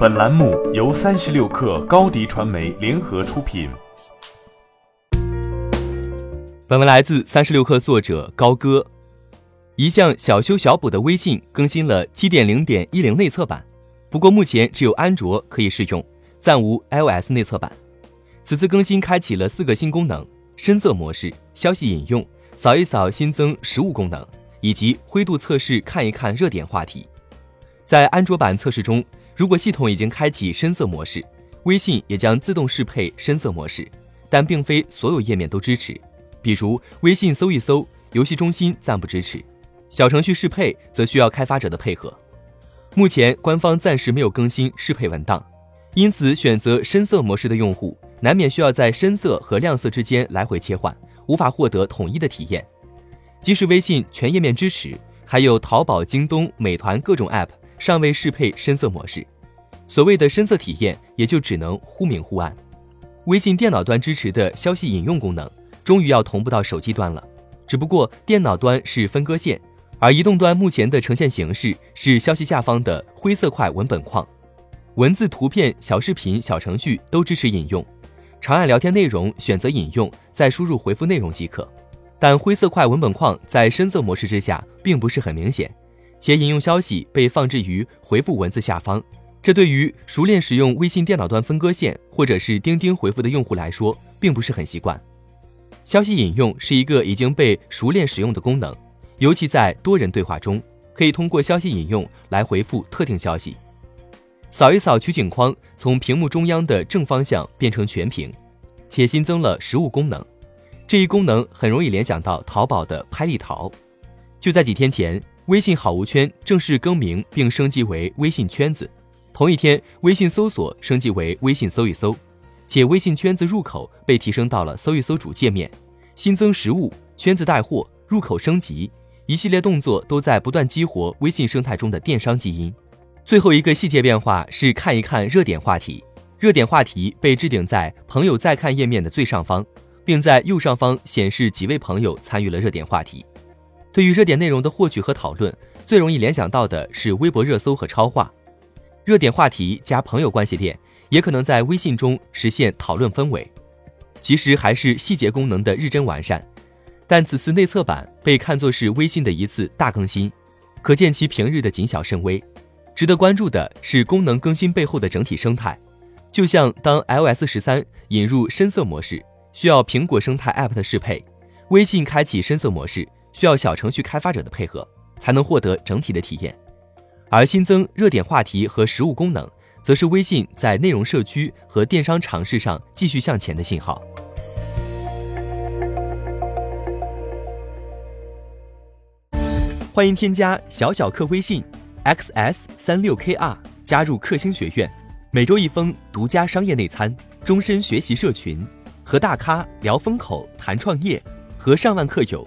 本栏目由三十六氪高低传媒联合出品。本文来自三十六氪作者高歌。一项小修小补的微信更新了七点零点一零内测版，不过目前只有安卓可以试用，暂无 iOS 内测版。此次更新开启了四个新功能：深色模式、消息引用、扫一扫新增实物功能，以及灰度测试看一看热点话题。在安卓版测试中。如果系统已经开启深色模式，微信也将自动适配深色模式，但并非所有页面都支持。比如微信搜一搜，游戏中心暂不支持；小程序适配则需要开发者的配合。目前官方暂时没有更新适配文档，因此选择深色模式的用户难免需要在深色和亮色之间来回切换，无法获得统一的体验。即使微信全页面支持，还有淘宝、京东、美团各种 App。尚未适配深色模式，所谓的深色体验也就只能忽明忽暗。微信电脑端支持的消息引用功能终于要同步到手机端了，只不过电脑端是分割线，而移动端目前的呈现形式是消息下方的灰色块文本框，文字、图片、小视频、小程序都支持引用，长按聊天内容选择引用，再输入回复内容即可。但灰色块文本框在深色模式之下并不是很明显。且引用消息被放置于回复文字下方，这对于熟练使用微信电脑端分割线或者是钉钉回复的用户来说，并不是很习惯。消息引用是一个已经被熟练使用的功能，尤其在多人对话中，可以通过消息引用来回复特定消息。扫一扫取景框从屏幕中央的正方向变成全屏，且新增了实物功能。这一功能很容易联想到淘宝的拍立淘。就在几天前。微信好物圈正式更名并升级为微信圈子，同一天，微信搜索升级为微信搜一搜，且微信圈子入口被提升到了搜一搜主界面，新增实物、圈子带货、入口升级，一系列动作都在不断激活微信生态中的电商基因。最后一个细节变化是看一看热点话题，热点话题被置顶在朋友在看页面的最上方，并在右上方显示几位朋友参与了热点话题。对于热点内容的获取和讨论，最容易联想到的是微博热搜和超话。热点话题加朋友关系链，也可能在微信中实现讨论氛围。其实还是细节功能的日臻完善。但此次内测版被看作是微信的一次大更新，可见其平日的谨小慎微。值得关注的是功能更新背后的整体生态。就像当 iOS 十三引入深色模式，需要苹果生态 App 的适配；微信开启深色模式。需要小程序开发者的配合，才能获得整体的体验。而新增热点话题和实物功能，则是微信在内容社区和电商尝试上继续向前的信号。欢迎添加小小客微信 xs 三六 kr 加入克星学院，每周一封独家商业内参，终身学习社群，和大咖聊风口、谈创业，和上万客友。